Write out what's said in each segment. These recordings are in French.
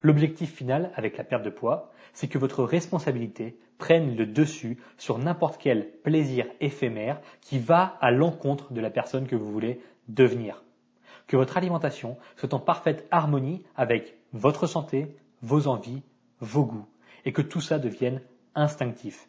L'objectif final avec la perte de poids, c'est que votre responsabilité prenne le dessus sur n'importe quel plaisir éphémère qui va à l'encontre de la personne que vous voulez devenir. Que votre alimentation soit en parfaite harmonie avec votre santé, vos envies, vos goûts, et que tout ça devienne instinctif.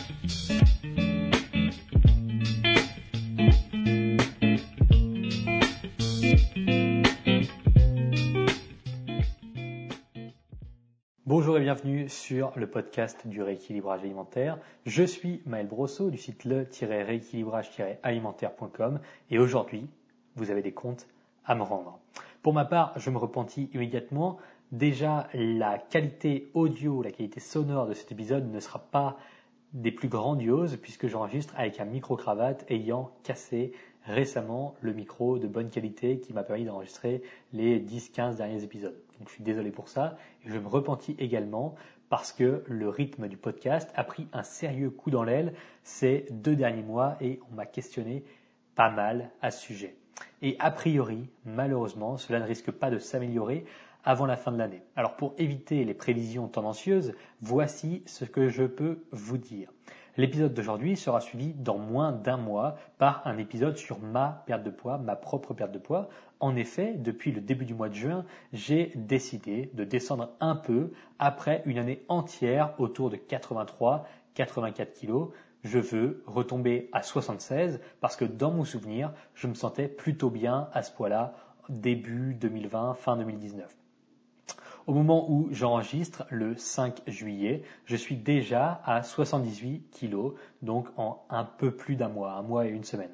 Bonjour et bienvenue sur le podcast du rééquilibrage alimentaire. Je suis Maël Brosseau du site le-rééquilibrage-alimentaire.com et aujourd'hui, vous avez des comptes à me rendre. Pour ma part, je me repentis immédiatement. Déjà, la qualité audio, la qualité sonore de cet épisode ne sera pas des plus grandioses puisque j'enregistre avec un micro-cravate ayant cassé récemment le micro de bonne qualité qui m'a permis d'enregistrer les 10-15 derniers épisodes. Donc je suis désolé pour ça. Et je me repentis également parce que le rythme du podcast a pris un sérieux coup dans l'aile ces deux derniers mois et on m'a questionné pas mal à ce sujet. Et a priori, malheureusement, cela ne risque pas de s'améliorer avant la fin de l'année. Alors pour éviter les prévisions tendancieuses, voici ce que je peux vous dire. L'épisode d'aujourd'hui sera suivi dans moins d'un mois par un épisode sur ma perte de poids, ma propre perte de poids. En effet, depuis le début du mois de juin, j'ai décidé de descendre un peu après une année entière autour de 83-84 kilos. Je veux retomber à 76 parce que dans mon souvenir, je me sentais plutôt bien à ce poids-là début 2020, fin 2019. Au moment où j'enregistre, le 5 juillet, je suis déjà à 78 kilos, donc en un peu plus d'un mois, un mois et une semaine.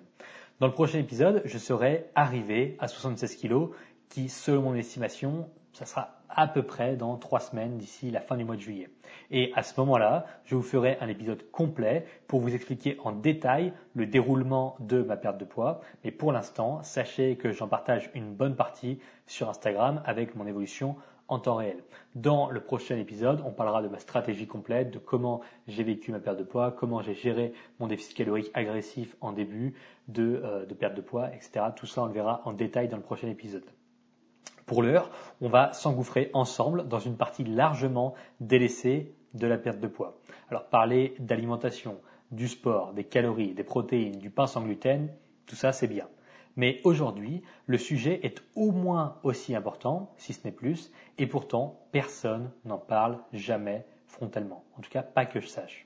Dans le prochain épisode, je serai arrivé à 76 kilos, qui, selon mon estimation, ça sera à peu près dans trois semaines d'ici la fin du mois de juillet. Et à ce moment-là, je vous ferai un épisode complet pour vous expliquer en détail le déroulement de ma perte de poids. Mais pour l'instant, sachez que j'en partage une bonne partie sur Instagram avec mon évolution en temps réel. Dans le prochain épisode, on parlera de ma stratégie complète, de comment j'ai vécu ma perte de poids, comment j'ai géré mon déficit calorique agressif en début de, euh, perte de poids, etc. Tout ça, on le verra en détail dans le prochain épisode. Pour l'heure, on va s'engouffrer ensemble dans une partie largement délaissée de la perte de poids. Alors parler d'alimentation, du sport, des calories, des protéines, du pain sans gluten, tout ça c'est bien. Mais aujourd'hui, le sujet est au moins aussi important, si ce n'est plus, et pourtant, personne n'en parle jamais frontalement. En tout cas, pas que je sache.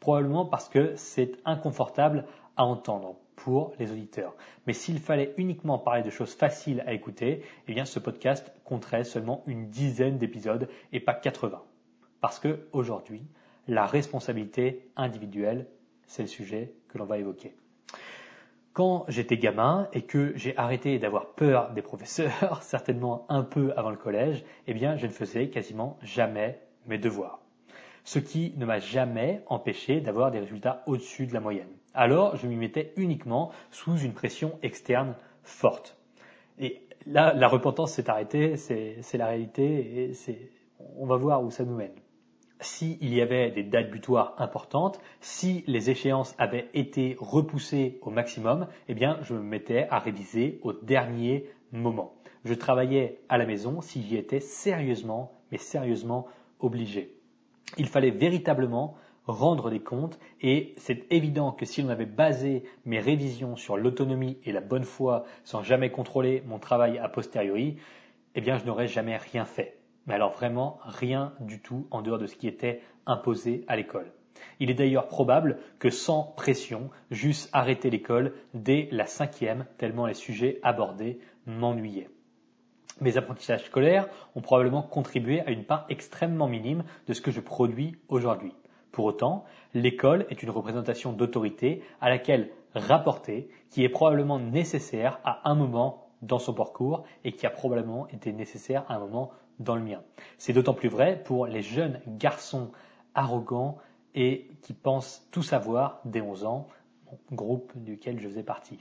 Probablement parce que c'est inconfortable à entendre pour les auditeurs. Mais s'il fallait uniquement parler de choses faciles à écouter, eh bien ce podcast compterait seulement une dizaine d'épisodes et pas 80. Parce que aujourd'hui, la responsabilité individuelle, c'est le sujet que l'on va évoquer. Quand j'étais gamin et que j'ai arrêté d'avoir peur des professeurs, certainement un peu avant le collège, eh bien, je ne faisais quasiment jamais mes devoirs. Ce qui ne m'a jamais empêché d'avoir des résultats au-dessus de la moyenne. Alors, je m'y mettais uniquement sous une pression externe forte. Et là, la repentance s'est arrêtée, c'est la réalité et on va voir où ça nous mène s'il y avait des dates butoirs importantes, si les échéances avaient été repoussées au maximum, eh bien, je me mettais à réviser au dernier moment. Je travaillais à la maison si j'y étais sérieusement, mais sérieusement obligé. Il fallait véritablement rendre des comptes et c'est évident que si l'on avait basé mes révisions sur l'autonomie et la bonne foi sans jamais contrôler mon travail a posteriori, eh bien, je n'aurais jamais rien fait. Mais alors vraiment rien du tout en dehors de ce qui était imposé à l'école. Il est d'ailleurs probable que sans pression, j'eusse arrêté l'école dès la cinquième, tellement les sujets abordés m'ennuyaient. Mes apprentissages scolaires ont probablement contribué à une part extrêmement minime de ce que je produis aujourd'hui. Pour autant, l'école est une représentation d'autorité à laquelle rapporter, qui est probablement nécessaire à un moment dans son parcours et qui a probablement été nécessaire à un moment dans le mien. C'est d'autant plus vrai pour les jeunes garçons arrogants et qui pense tout savoir dès 11 ans, groupe duquel je faisais partie.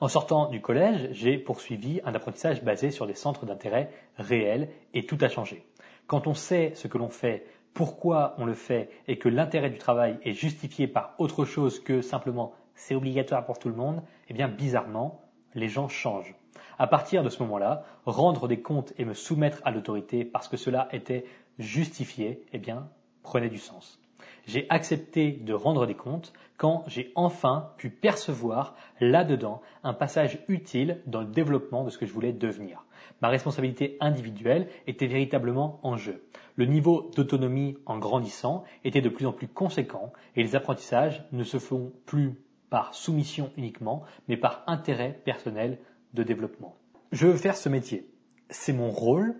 En sortant du collège, j'ai poursuivi un apprentissage basé sur des centres d'intérêt réels et tout a changé. Quand on sait ce que l'on fait, pourquoi on le fait et que l'intérêt du travail est justifié par autre chose que simplement c'est obligatoire pour tout le monde, eh bien bizarrement, les gens changent. À partir de ce moment-là, rendre des comptes et me soumettre à l'autorité parce que cela était justifié, eh bien, prenait du sens. J'ai accepté de rendre des comptes quand j'ai enfin pu percevoir là-dedans un passage utile dans le développement de ce que je voulais devenir. Ma responsabilité individuelle était véritablement en jeu. Le niveau d'autonomie en grandissant était de plus en plus conséquent et les apprentissages ne se font plus par soumission uniquement, mais par intérêt personnel Je veux faire ce métier. C'est mon rôle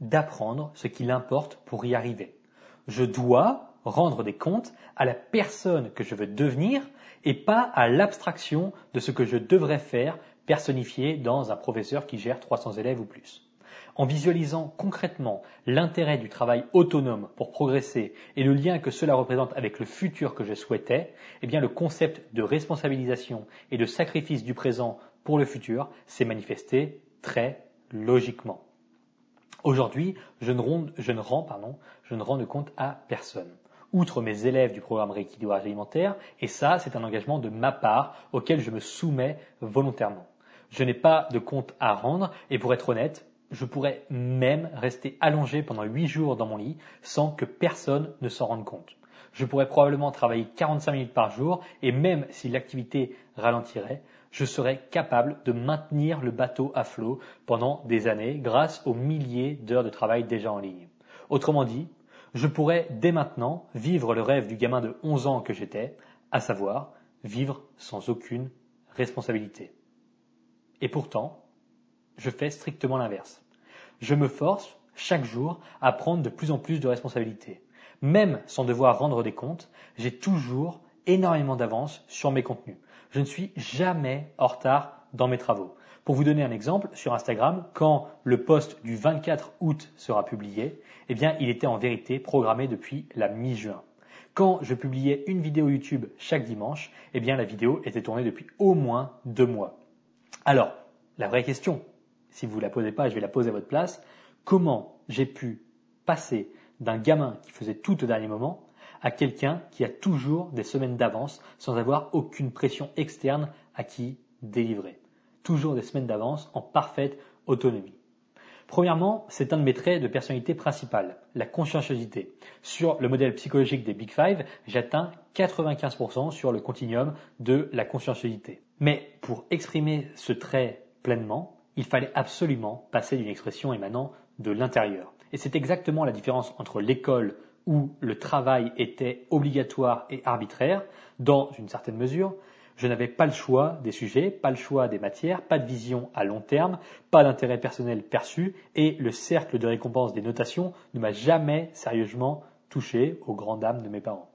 d'apprendre ce qu'il importe pour y arriver. Je dois rendre des comptes à la personne que je veux devenir et pas à l'abstraction de ce que je devrais faire personnifié dans un professeur qui gère 300 élèves ou plus. En visualisant concrètement l'intérêt du travail autonome pour progresser et le lien que cela représente avec le futur que je souhaitais, eh bien le concept de responsabilisation et de sacrifice du présent pour le futur s'est manifesté très logiquement. Aujourd'hui, je ne, rends, je ne rends, pardon, je ne rends de compte à personne outre mes élèves du programme rééquilibrage alimentaire, et ça, c'est un engagement de ma part auquel je me soumets volontairement. Je n'ai pas de compte à rendre, et pour être honnête, je pourrais même rester allongé pendant huit jours dans mon lit sans que personne ne s'en rende compte. Je pourrais probablement travailler 45 minutes par jour, et même si l'activité ralentirait, je serais capable de maintenir le bateau à flot pendant des années grâce aux milliers d'heures de travail déjà en ligne. Autrement dit, je pourrais dès maintenant vivre le rêve du gamin de 11 ans que j'étais, à savoir vivre sans aucune responsabilité. Et pourtant, je fais strictement l'inverse. Je me force chaque jour à prendre de plus en plus de responsabilités. Même sans devoir rendre des comptes, j'ai toujours énormément d'avance sur mes contenus. Je ne suis jamais en retard dans mes travaux. Pour vous donner un exemple, sur Instagram, quand le post du 24 août sera publié, eh bien, il était en vérité programmé depuis la mi-juin. Quand je publiais une vidéo YouTube chaque dimanche, eh bien, la vidéo était tournée depuis au moins deux mois. Alors, la vraie question, si vous ne la posez pas, je vais la poser à votre place, comment j'ai pu passer d'un gamin qui faisait tout au dernier moment à quelqu'un qui a toujours des semaines d'avance sans avoir aucune pression externe à qui délivrer toujours des semaines d'avance en parfaite autonomie. Premièrement, c'est un de mes traits de personnalité principale, la conscienciosité. Sur le modèle psychologique des Big Five, j'atteins 95% sur le continuum de la conscienciosité. Mais pour exprimer ce trait pleinement, il fallait absolument passer d'une expression émanant de l'intérieur. Et c'est exactement la différence entre l'école où le travail était obligatoire et arbitraire, dans une certaine mesure, je n'avais pas le choix des sujets, pas le choix des matières, pas de vision à long terme, pas d'intérêt personnel perçu, et le cercle de récompense des notations ne m'a jamais sérieusement touché aux grandes dames de mes parents.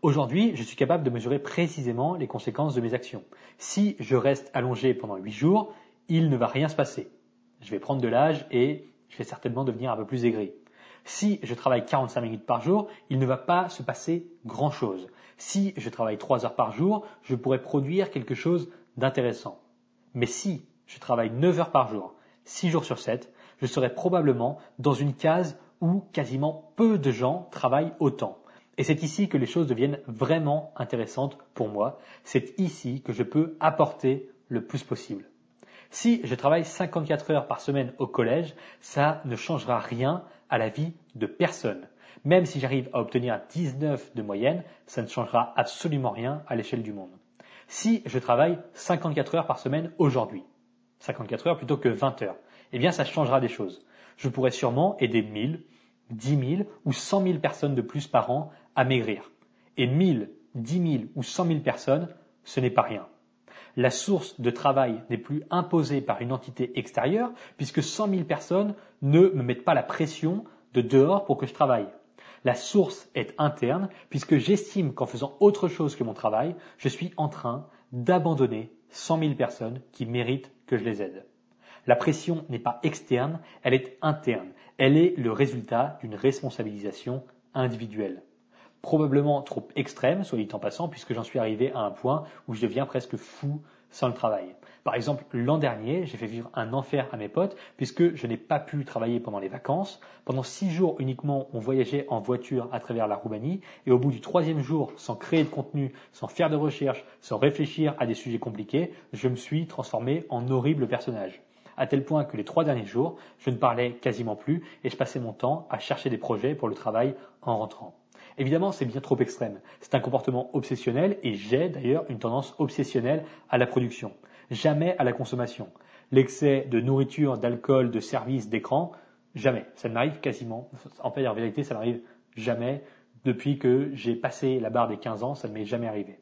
Aujourd'hui, je suis capable de mesurer précisément les conséquences de mes actions. Si je reste allongé pendant huit jours, il ne va rien se passer. Je vais prendre de l'âge et je vais certainement devenir un peu plus aigri. Si je travaille 45 minutes par jour, il ne va pas se passer grand-chose. Si je travaille 3 heures par jour, je pourrais produire quelque chose d'intéressant. Mais si je travaille 9 heures par jour, 6 jours sur 7, je serai probablement dans une case où quasiment peu de gens travaillent autant. Et c'est ici que les choses deviennent vraiment intéressantes pour moi. C'est ici que je peux apporter le plus possible. Si je travaille 54 heures par semaine au collège, ça ne changera rien à la vie de personne. Même si j'arrive à obtenir 19 de moyenne, ça ne changera absolument rien à l'échelle du monde. Si je travaille 54 heures par semaine aujourd'hui, 54 heures plutôt que 20 heures, eh bien ça changera des choses. Je pourrais sûrement aider 1000, 10 000 ou 100 000 personnes de plus par an à maigrir. Et 1000, 10 000 ou 100 000 personnes, ce n'est pas rien la source de travail n'est plus imposée par une entité extérieure, puisque 100 000 personnes ne me mettent pas la pression de dehors pour que je travaille. La source est interne, puisque j'estime qu'en faisant autre chose que mon travail, je suis en train d'abandonner 100 000 personnes qui méritent que je les aide. La pression n'est pas externe, elle est interne. Elle est le résultat d'une responsabilisation individuelle. Probablement trop extrême, soit dit en passant, puisque j'en suis arrivé à un point où je deviens presque fou sans le travail. Par exemple, l'an dernier, j'ai fait vivre un enfer à mes potes puisque je n'ai pas pu travailler pendant les vacances. Pendant six jours uniquement, on voyageait en voiture à travers la Roumanie et au bout du troisième jour, sans créer de contenu, sans faire de recherche, sans réfléchir à des sujets compliqués, je me suis transformé en horrible personnage. À tel point que les trois derniers jours, je ne parlais quasiment plus et je passais mon temps à chercher des projets pour le travail en rentrant. Évidemment, c'est bien trop extrême. C'est un comportement obsessionnel et j'ai d'ailleurs une tendance obsessionnelle à la production jamais à la consommation. L'excès de nourriture, d'alcool, de services, d'écran, jamais. Ça ne m'arrive quasiment. En fait, en vérité, ça m'arrive jamais. Depuis que j'ai passé la barre des 15 ans, ça ne m'est jamais arrivé.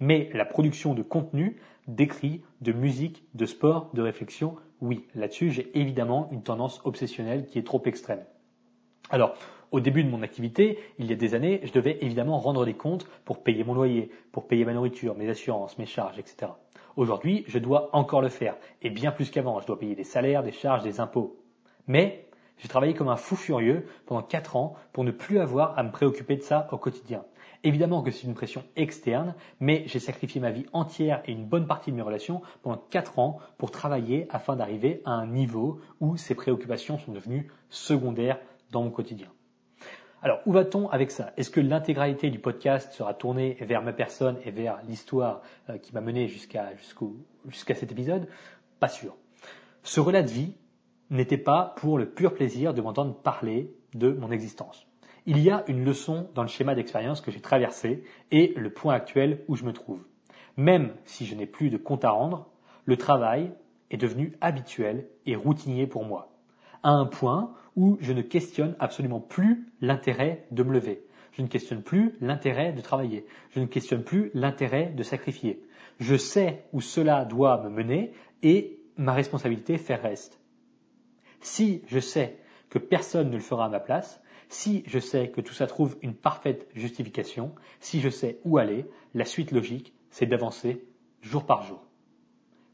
Mais la production de contenu, d'écrit, de musique, de sport, de réflexion, oui, là-dessus, j'ai évidemment une tendance obsessionnelle qui est trop extrême. Alors, au début de mon activité, il y a des années, je devais évidemment rendre des comptes pour payer mon loyer, pour payer ma nourriture, mes assurances, mes charges, etc. Aujourd'hui, je dois encore le faire, et bien plus qu'avant, je dois payer des salaires, des charges, des impôts. Mais j'ai travaillé comme un fou furieux pendant 4 ans pour ne plus avoir à me préoccuper de ça au quotidien. Évidemment que c'est une pression externe, mais j'ai sacrifié ma vie entière et une bonne partie de mes relations pendant 4 ans pour travailler afin d'arriver à un niveau où ces préoccupations sont devenues secondaires dans mon quotidien. Alors, où va-t-on avec ça? Est-ce que l'intégralité du podcast sera tournée vers ma personne et vers l'histoire euh, qui m'a mené jusqu'à jusqu'à cet épisode? Pas sûr. Ce relais de vie n'était pas pour le pur plaisir de m'entendre parler de mon existence. Il y a une leçon dans le schéma d'expérience que j'ai traversé et le point actuel où je me trouve. Même si je n'ai plus de compte à rendre, le travail est devenu habituel et routinier pour moi. À un point où je ne questionne absolument plus l'intérêt de me lever. Je ne questionne plus l'intérêt de travailler. Je ne questionne plus l'intérêt de sacrifier. Je sais où cela doit me mener et ma responsabilité fait reste. Si je sais que personne ne le fera à ma place, si je sais que tout ça trouve une parfaite justification, si je sais où aller, la suite logique, c'est d'avancer jour par jour.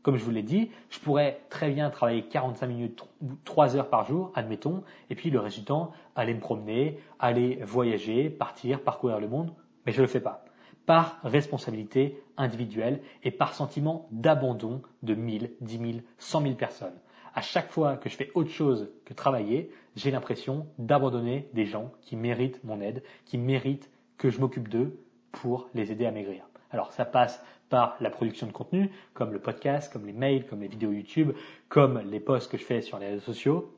Comme je vous l'ai dit, je pourrais très bien travailler 45 minutes ou 3 heures par jour, admettons, et puis le reste du temps, aller me promener, aller voyager, partir, parcourir le monde, mais je ne le fais pas. Par responsabilité individuelle et par sentiment d'abandon de 1000, 10 000, 100 000 personnes. À chaque fois que je fais autre chose que travailler, j'ai l'impression d'abandonner des gens qui méritent mon aide, qui méritent que je m'occupe d'eux pour les aider à maigrir. Alors ça passe par la production de contenu, comme le podcast, comme les mails, comme les vidéos YouTube, comme les posts que je fais sur les réseaux sociaux,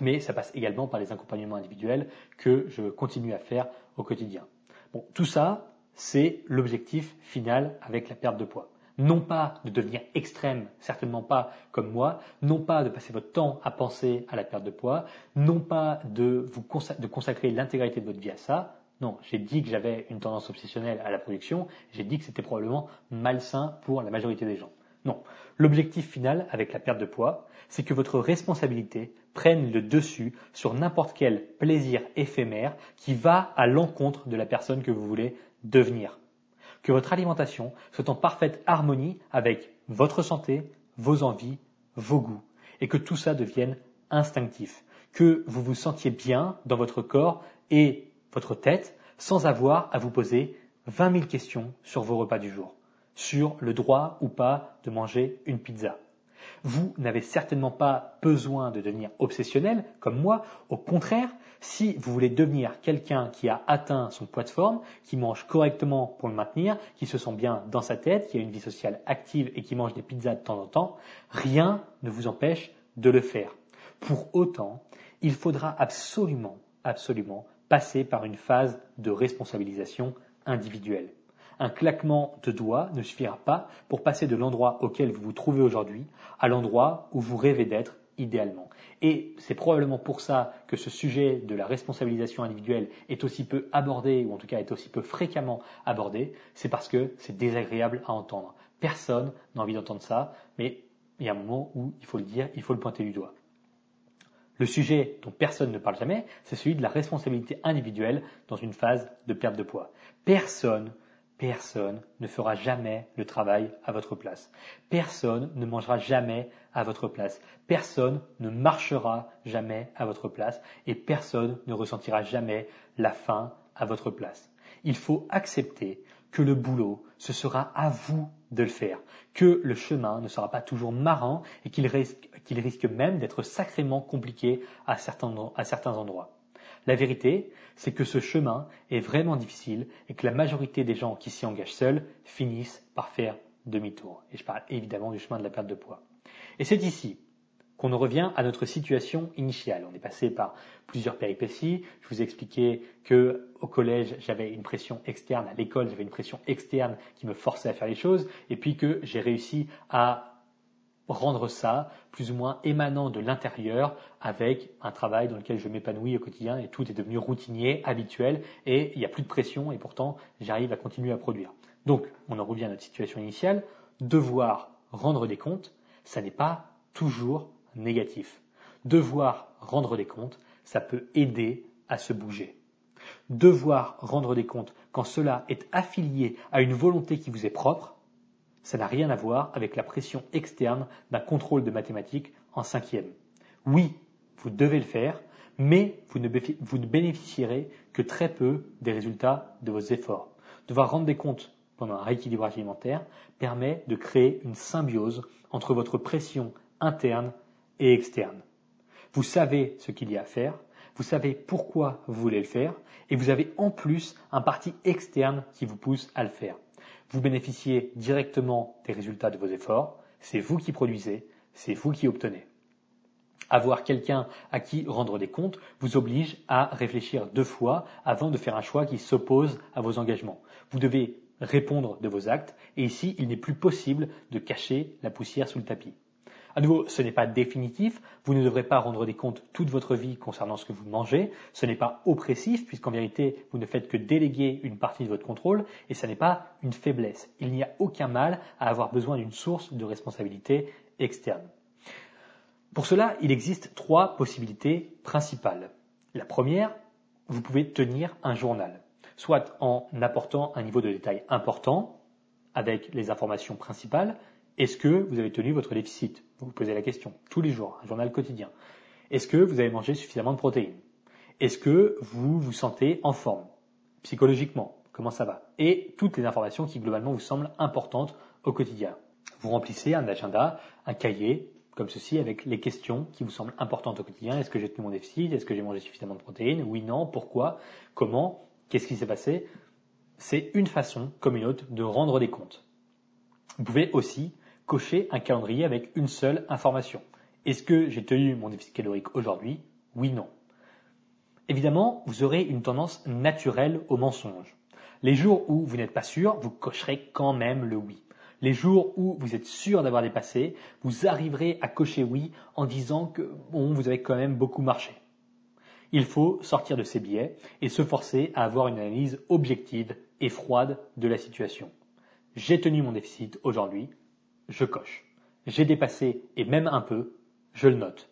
mais ça passe également par les accompagnements individuels que je continue à faire au quotidien. Bon, tout ça, c'est l'objectif final avec la perte de poids. Non pas de devenir extrême, certainement pas comme moi, non pas de passer votre temps à penser à la perte de poids, non pas de vous de consacrer l'intégralité de votre vie à ça, non, j'ai dit que j'avais une tendance obsessionnelle à la production, j'ai dit que c'était probablement malsain pour la majorité des gens. Non, l'objectif final avec la perte de poids, c'est que votre responsabilité prenne le dessus sur n'importe quel plaisir éphémère qui va à l'encontre de la personne que vous voulez devenir. Que votre alimentation soit en parfaite harmonie avec votre santé, vos envies, vos goûts, et que tout ça devienne instinctif. Que vous vous sentiez bien dans votre corps et votre tête sans avoir à vous poser 20 000 questions sur vos repas du jour, sur le droit ou pas de manger une pizza. Vous n'avez certainement pas besoin de devenir obsessionnel comme moi. Au contraire, si vous voulez devenir quelqu'un qui a atteint son poids de forme, qui mange correctement pour le maintenir, qui se sent bien dans sa tête, qui a une vie sociale active et qui mange des pizzas de temps en temps, rien ne vous empêche de le faire. Pour autant, il faudra absolument, absolument passer par une phase de responsabilisation individuelle. Un claquement de doigts ne suffira pas pour passer de l'endroit auquel vous vous trouvez aujourd'hui à l'endroit où vous rêvez d'être idéalement. Et c'est probablement pour ça que ce sujet de la responsabilisation individuelle est aussi peu abordé, ou en tout cas est aussi peu fréquemment abordé, c'est parce que c'est désagréable à entendre. Personne n'a envie d'entendre ça, mais il y a un moment où il faut le dire, il faut le pointer du doigt. Le sujet dont personne ne parle jamais, c'est celui de la responsabilité individuelle dans une phase de perte de poids. Personne, personne ne fera jamais le travail à votre place. Personne ne mangera jamais à votre place. Personne ne marchera jamais à votre place et personne ne ressentira jamais la faim à votre place. il faut accepter que le boulot, ce sera à vous de le faire, que le chemin ne sera pas toujours marrant et qu'il risque, même d'être sacrément compliqué à certains, à certains endroits. La vérité, c'est que ce chemin est vraiment difficile et que la majorité des gens qui s'y engagent seuls finissent par faire demi-tour. Et je parle évidemment du chemin de la perte de poids. Et c'est ici qu'on en revient à notre situation initiale. On est passé par plusieurs péripéties. Je vous ai expliqué que au collège, j'avais une pression externe, à l'école, j'avais une pression externe qui me forçait à faire les choses, et puis que j'ai réussi à rendre ça plus ou moins émanant de l'intérieur avec un travail dans lequel je m'épanouis au quotidien et tout est devenu routinier, habituel et il n'y a plus de pression et pourtant j'arrive à continuer à produire. Donc on en revient à notre situation initiale, devoir rendre des comptes, ça n'est pas toujours négatif. Devoir rendre des comptes, ça peut aider à se bouger. Devoir rendre des comptes quand cela est affilié à une volonté qui vous est propre, ça n'a rien à voir avec la pression externe d'un contrôle de mathématiques en cinquième. Oui, vous devez le faire, mais vous ne, vous ne bénéficierez que très peu des résultats de vos efforts. Devoir rendre des comptes pendant un rééquilibrage alimentaire permet de créer une symbiose entre votre pression interne et externe. Vous savez ce qu'il y a à faire, vous savez pourquoi vous voulez le faire, et vous avez en plus un parti externe qui vous pousse à le faire. Vous bénéficiez directement des résultats de vos efforts, c'est vous qui produisez, c'est vous qui obtenez. Avoir quelqu'un à qui rendre des comptes vous oblige à réfléchir deux fois avant de faire un choix qui s'oppose à vos engagements. Vous devez répondre de vos actes et ici il n'est plus possible de cacher la poussière sous le tapis. À nouveau, ce n'est pas définitif. Vous ne devrez pas rendre des comptes toute votre vie concernant ce que vous mangez. Ce n'est pas oppressif, puisqu'en vérité, vous ne faites que déléguer une partie de votre contrôle, et ce n'est pas une faiblesse. Il n'y a aucun mal à avoir besoin d'une source de responsabilité externe. Pour cela, il existe trois possibilités principales. La première, vous pouvez tenir un journal, soit en apportant un niveau de détail important, avec les informations principales, est-ce que vous avez tenu votre déficit? Vous posez la question tous les jours, un journal quotidien. Est-ce que vous avez mangé suffisamment de protéines? Est-ce que vous vous sentez en forme Psychologiquement, comment ça va? Et toutes les informations qui globalement vous semblent importantes au quotidien. Vous remplissez un agenda, un cahier, comme ceci, avec les questions qui vous semblent importantes au quotidien. Est-ce que j'ai tenu mon déficit? Est-ce que j'ai mangé suffisamment de protéines? Oui, non, pourquoi? Comment? Qu'est-ce qui s'est passé? C'est une façon, comme une autre, de rendre des comptes. Vous pouvez aussi cocher un calendrier avec une seule information. Est-ce que j'ai tenu mon déficit calorique aujourd'hui? Oui, non. Évidemment, vous aurez une tendance naturelle au mensonge. Les jours où vous n'êtes pas sûr, vous cocherez quand même le oui. Les jours où vous êtes sûr d'avoir dépassé, vous arriverez à cocher oui en disant que bon, vous avez quand même beaucoup marché. Il faut sortir de ces biais et se forcer à avoir une analyse objective et froide de la situation. J'ai tenu mon déficit aujourd'hui, je coche. J'ai dépassé, et même un peu, je le note.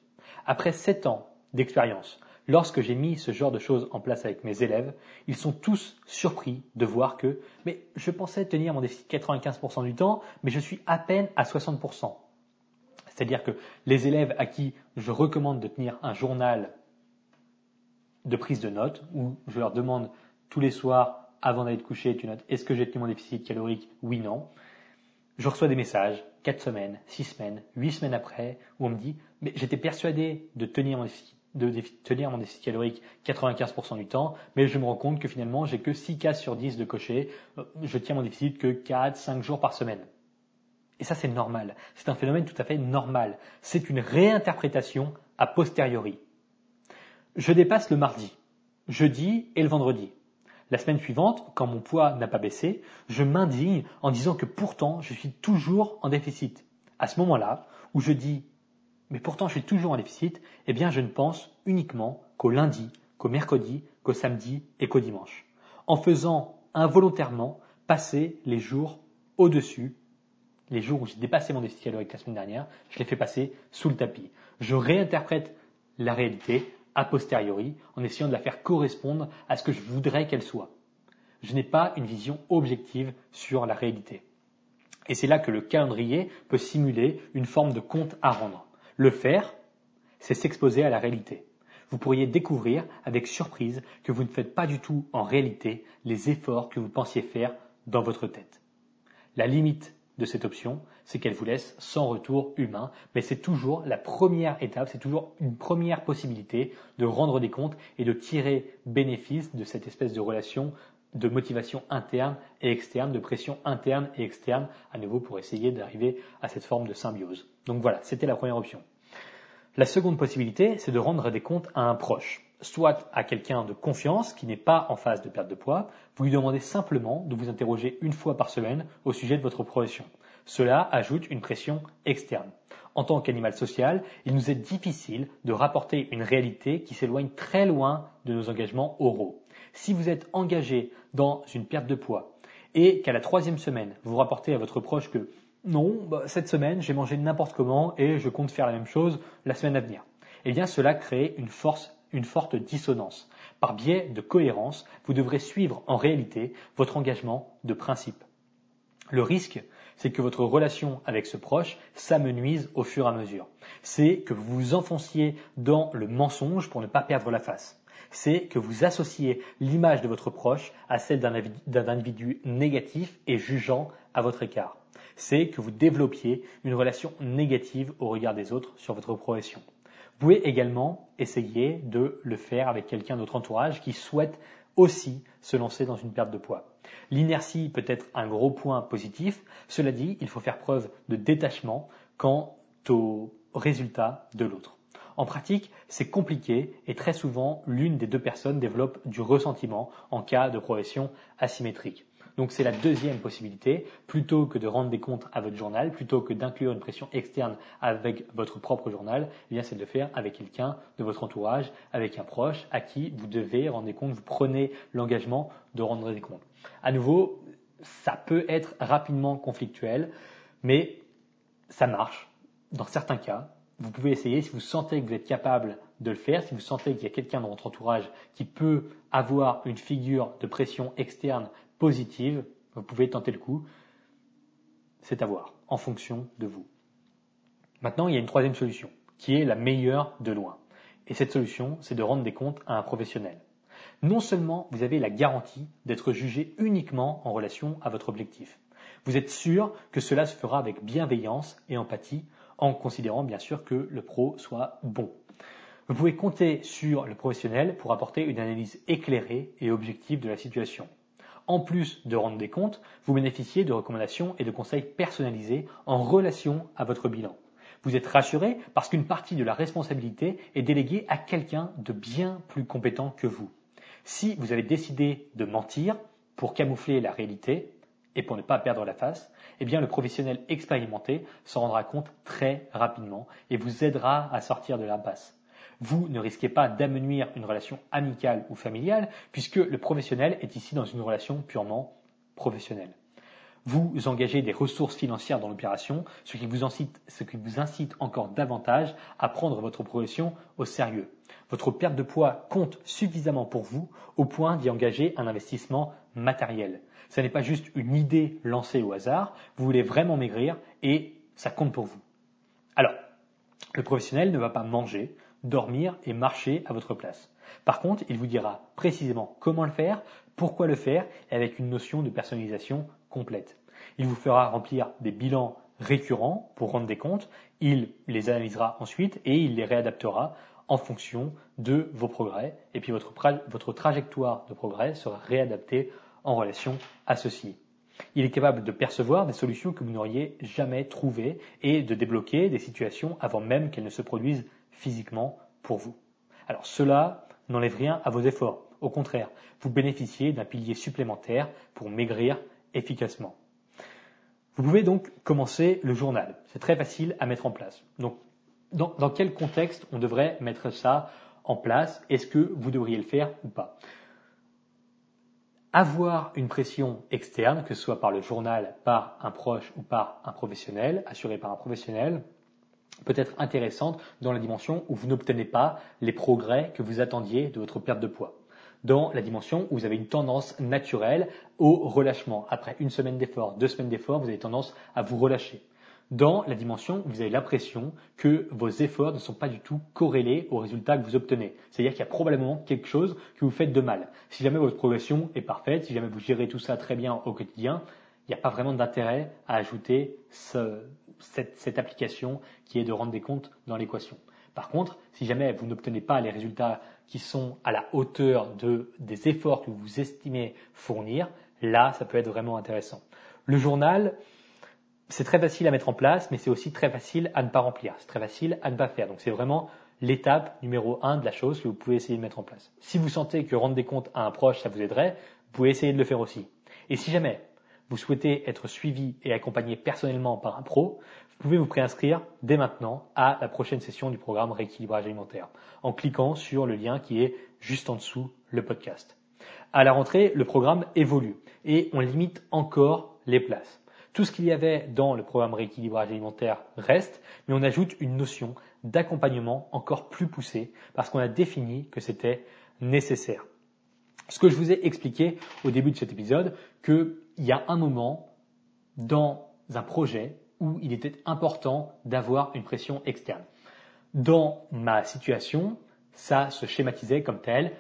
Après sept ans d'expérience, lorsque j'ai mis ce genre de choses en place avec mes élèves, ils sont tous surpris de voir que, mais je pensais tenir mon déficit 95% du temps, mais je suis à peine à 60%. C'est-à-dire que les élèves à qui je recommande de tenir un journal de prise de notes, où je leur demande tous les soirs, avant d'aller te coucher, tu notes, est-ce que j'ai tenu mon déficit calorique? Oui, non je reçois des messages, 4 semaines, 6 semaines, 8 semaines après, où on me dit, mais j'étais persuadé de tenir mon déficit, de tenir mon déficit calorique 95% du temps, mais je me rends compte que finalement, j'ai que 6 cas sur 10 de cocher, euh, je tiens mon déficit que 4, 5 jours par semaine. Et ça, c'est normal. C'est un phénomène tout à fait normal. C'est une réinterprétation a posteriori. Je dépasse le mardi, jeudi et le vendredi. La semaine suivante, quand mon poids n'a pas baissé, je m'indigne en disant que pourtant je suis toujours en déficit. À ce moment-là, où je dis mais pourtant je suis toujours en déficit, eh bien je ne pense uniquement qu'au lundi, qu'au mercredi, qu'au samedi et qu'au dimanche. En faisant involontairement passer les jours au-dessus, les jours où j'ai dépassé mon déficit calorique la semaine dernière, je les fais passer sous le tapis. Je réinterprète la réalité a posteriori en essayant de la faire correspondre à ce que je voudrais qu'elle soit. Je n'ai pas une vision objective sur la réalité. Et c'est là que le calendrier peut simuler une forme de compte à rendre. Le faire, c'est s'exposer à la réalité. vous pourriez découvrir avec surprise que vous ne faites pas du tout en réalité les efforts que vous pensiez faire dans votre tête. La limite de cette option, c'est qu'elle vous laisse sans retour humain, mais c'est toujours la première étape, c'est toujours une première possibilité de rendre des comptes et de tirer bénéfice de cette espèce de relation de motivation interne et externe, de pression interne et externe, à nouveau pour essayer d'arriver à cette forme de symbiose. Donc voilà, c'était la première option. La seconde possibilité, c'est de rendre des comptes à un proche, soit à quelqu'un de confiance qui n'est pas en phase de perte de poids. Vous lui demandez simplement de vous interroger une fois par semaine au sujet de votre progression. Cela ajoute une pression externe. En tant qu'animal social, il nous est difficile de rapporter une réalité qui s'éloigne très loin de nos engagements oraux. Si vous êtes engagé dans une perte de poids et qu'à la troisième semaine, vous rapportez à votre proche que non, bah, cette semaine, j'ai mangé n'importe comment et je compte faire la même chose la semaine à venir. Eh bien, cela crée une force, une forte dissonance. Par biais de cohérence, vous devrez suivre en réalité votre engagement de principe. Le risque, c'est que votre relation avec ce proche s'amenuise au fur et à mesure. C'est que vous vous enfonciez dans le mensonge pour ne pas perdre la face. C'est que vous associez l'image de votre proche à celle d'un individu négatif et jugeant à votre écart c'est que vous développiez une relation négative au regard des autres sur votre progression. Vous pouvez également essayer de le faire avec quelqu'un de votre entourage qui souhaite aussi se lancer dans une perte de poids. L'inertie peut être un gros point positif. Cela dit, il faut faire preuve de détachement quant aux résultats de l'autre. En pratique, c'est compliqué et très souvent, l'une des deux personnes développe du ressentiment en cas de progression asymétrique. Donc c'est la deuxième possibilité. Plutôt que de rendre des comptes à votre journal, plutôt que d'inclure une pression externe avec votre propre journal, eh c'est de le faire avec quelqu'un de votre entourage, avec un proche à qui vous devez rendre des comptes, vous prenez l'engagement de rendre des comptes. À nouveau, ça peut être rapidement conflictuel, mais ça marche. Dans certains cas, vous pouvez essayer si vous sentez que vous êtes capable de le faire, si vous sentez qu'il y a quelqu'un dans votre entourage qui peut avoir une figure de pression externe positive, vous pouvez tenter le coup. C'est à voir, en fonction de vous. Maintenant, il y a une troisième solution, qui est la meilleure de loin. Et cette solution, c'est de rendre des comptes à un professionnel. Non seulement vous avez la garantie d'être jugé uniquement en relation à votre objectif, vous êtes sûr que cela se fera avec bienveillance et empathie, en considérant bien sûr que le pro soit bon. Vous pouvez compter sur le professionnel pour apporter une analyse éclairée et objective de la situation. En plus de rendre des comptes, vous bénéficiez de recommandations et de conseils personnalisés en relation à votre bilan. Vous êtes rassuré parce qu'une partie de la responsabilité est déléguée à quelqu'un de bien plus compétent que vous. Si vous avez décidé de mentir pour camoufler la réalité et pour ne pas perdre la face, eh bien le professionnel expérimenté s'en rendra compte très rapidement et vous aidera à sortir de l'impasse vous ne risquez pas d'amenuire une relation amicale ou familiale, puisque le professionnel est ici dans une relation purement professionnelle. Vous engagez des ressources financières dans l'opération, ce qui vous incite, ce qui vous incite encore davantage à prendre votre progression au sérieux. Votre perte de poids compte suffisamment pour vous au point d'y engager un investissement matériel. Ce n'est pas juste une idée lancée au hasard, vous voulez vraiment maigrir et ça compte pour vous. Alors, le professionnel ne va pas manger, dormir et marcher à votre place. Par contre, il vous dira précisément comment le faire, pourquoi le faire, et avec une notion de personnalisation complète. Il vous fera remplir des bilans récurrents pour rendre des comptes, il les analysera ensuite et il les réadaptera en fonction de vos progrès, et puis votre, votre trajectoire de progrès sera réadaptée en relation à ceci. Il est capable de percevoir des solutions que vous n'auriez jamais trouvées et de débloquer des situations avant même qu'elles ne se produisent physiquement pour vous. Alors cela n'enlève rien à vos efforts. Au contraire, vous bénéficiez d'un pilier supplémentaire pour maigrir efficacement. Vous pouvez donc commencer le journal. C'est très facile à mettre en place. Donc, dans, dans quel contexte on devrait mettre ça en place? Est-ce que vous devriez le faire ou pas? Avoir une pression externe, que ce soit par le journal, par un proche ou par un professionnel, assuré par un professionnel, peut être intéressante dans la dimension où vous n'obtenez pas les progrès que vous attendiez de votre perte de poids. Dans la dimension où vous avez une tendance naturelle au relâchement. Après une semaine d'effort, deux semaines d'effort, vous avez tendance à vous relâcher. dans la dimension où vous avez l'impression que vos efforts ne sont pas du tout corrélés aux résultats que vous obtenez. C'est-à-dire qu'il y a probablement quelque chose que vous faites de mal. Si jamais votre progression est parfaite, si jamais vous gérez tout ça très bien au quotidien, il n'y a pas vraiment d'intérêt à ajouter cette, application qui est de rendre des comptes dans l'équation. Par contre, si jamais vous n'obtenez pas les résultats qui sont à la hauteur des efforts que vous estimez fournir, là, ça peut être vraiment intéressant. Le journal, c'est très facile à mettre en place, mais c'est aussi très facile à ne pas remplir. C'est très facile à ne pas faire. Donc c'est vraiment l'étape numéro un de la chose que vous pouvez essayer de mettre en place. Si vous sentez que rendre des comptes à un proche, ça vous aiderait, vous pouvez essayer de le faire aussi. Et si jamais vous souhaitez être suivi et accompagné personnellement par un pro, vous pouvez vous préinscrire dès maintenant à la prochaine session du programme Rééquilibrage alimentaire en cliquant sur le lien qui est juste en dessous le podcast. À la rentrée, le programme évolue et on limite encore les places. Tout ce qu'il y avait dans le programme rééquilibrage alimentaire reste, mais on ajoute une notion d'accompagnement encore plus poussée parce qu'on a défini que c'était nécessaire. Ce que je vous ai expliqué au début de cet épisode, qu'il y a un moment dans un projet où il était important d'avoir une pression externe. Dans ma situation, ça se schématisait comme tel.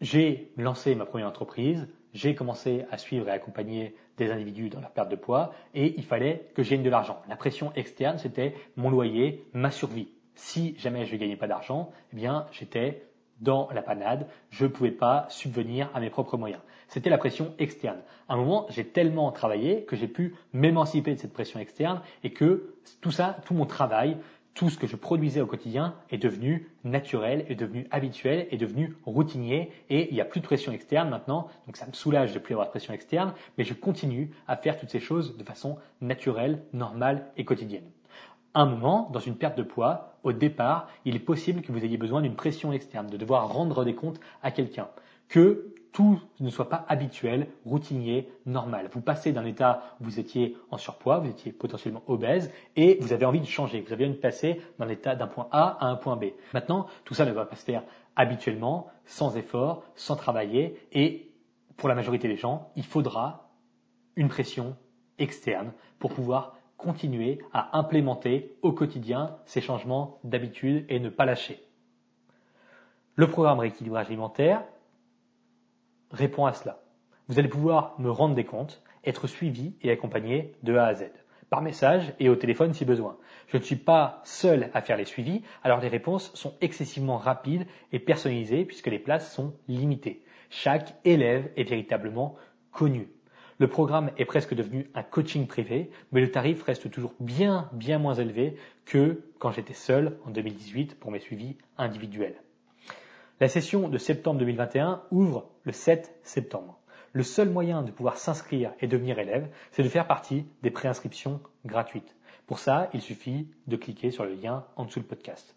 J'ai lancé ma première entreprise, j'ai commencé à suivre et accompagner des individus dans leur perte de poids et il fallait que je de l'argent. La pression externe, c'était mon loyer, ma survie. Si jamais je ne gagnais pas d'argent, eh bien, j'étais dans la panade, je ne pouvais pas subvenir à mes propres moyens. C'était la pression externe. À un moment, j'ai tellement travaillé que j'ai pu m'émanciper de cette pression externe et que tout ça, tout mon travail, tout ce que je produisais au quotidien est devenu naturel, est devenu habituel, est devenu routinier et il n'y a plus de pression externe maintenant. Donc ça me soulage de plus avoir de pression externe, mais je continue à faire toutes ces choses de façon naturelle, normale et quotidienne. Un moment, dans une perte de poids, au départ, il est possible que vous ayez besoin d'une pression externe, de devoir rendre des comptes à quelqu'un, que tout ne soit pas habituel, routinier, normal. Vous passez d'un état où vous étiez en surpoids, vous étiez potentiellement obèse, et vous avez envie de changer. Vous avez envie de passer d'un état d'un point A à un point B. Maintenant, tout ça ne va pas se faire habituellement, sans effort, sans travailler, et pour la majorité des gens, il faudra une pression externe pour pouvoir continuer à implémenter au quotidien ces changements d'habitude et ne pas lâcher. Le programme rééquilibrage alimentaire, répond à cela. Vous allez pouvoir me rendre des comptes, être suivi et accompagné de A à Z, par message et au téléphone si besoin. Je ne suis pas seul à faire les suivis, alors les réponses sont excessivement rapides et personnalisées puisque les places sont limitées. Chaque élève est véritablement connu. Le programme est presque devenu un coaching privé, mais le tarif reste toujours bien, bien moins élevé que quand j'étais seul en 2018 pour mes suivis individuels. La session de septembre 2021 ouvre le 7 septembre. Le seul moyen de pouvoir s'inscrire et devenir élève, c'est de faire partie des préinscriptions gratuites. Pour ça, il suffit de cliquer sur le lien en dessous du podcast.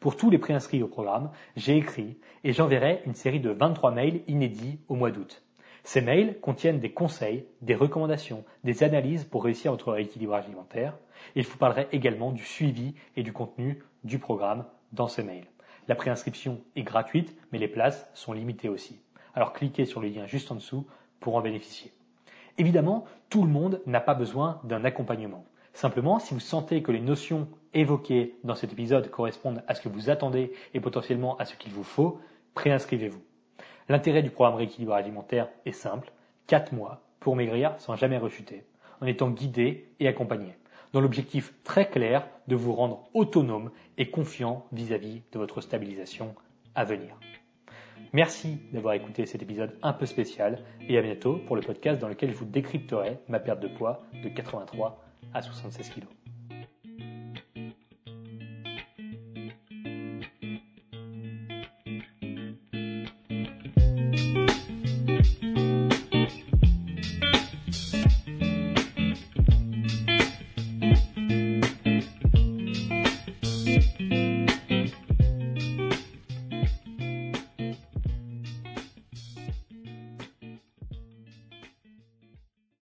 Pour tous les préinscrits au programme, j'ai écrit et j'enverrai une série de 23 mails inédits au mois d'août. Ces mails contiennent des conseils, des recommandations, des analyses pour réussir votre rééquilibrage alimentaire. Je vous parlerai également du suivi et du contenu du programme dans ces mails. La préinscription est gratuite, mais les places sont limitées aussi. Alors cliquez sur le lien juste en dessous pour en bénéficier. Évidemment, tout le monde n'a pas besoin d'un accompagnement. Simplement, si vous sentez que les notions évoquées dans cet épisode correspondent à ce que vous attendez et potentiellement à ce qu'il vous faut, préinscrivez-vous. L'intérêt du programme rééquilibrage alimentaire est simple, 4 mois pour maigrir sans jamais rechuter, en étant guidé et accompagné dans l'objectif très clair de vous rendre autonome et confiant vis-à-vis de votre stabilisation à venir. Merci d'avoir écouté cet épisode un peu spécial et à bientôt pour le podcast dans lequel je vous décrypterai ma perte de poids de 83 à 76 kg.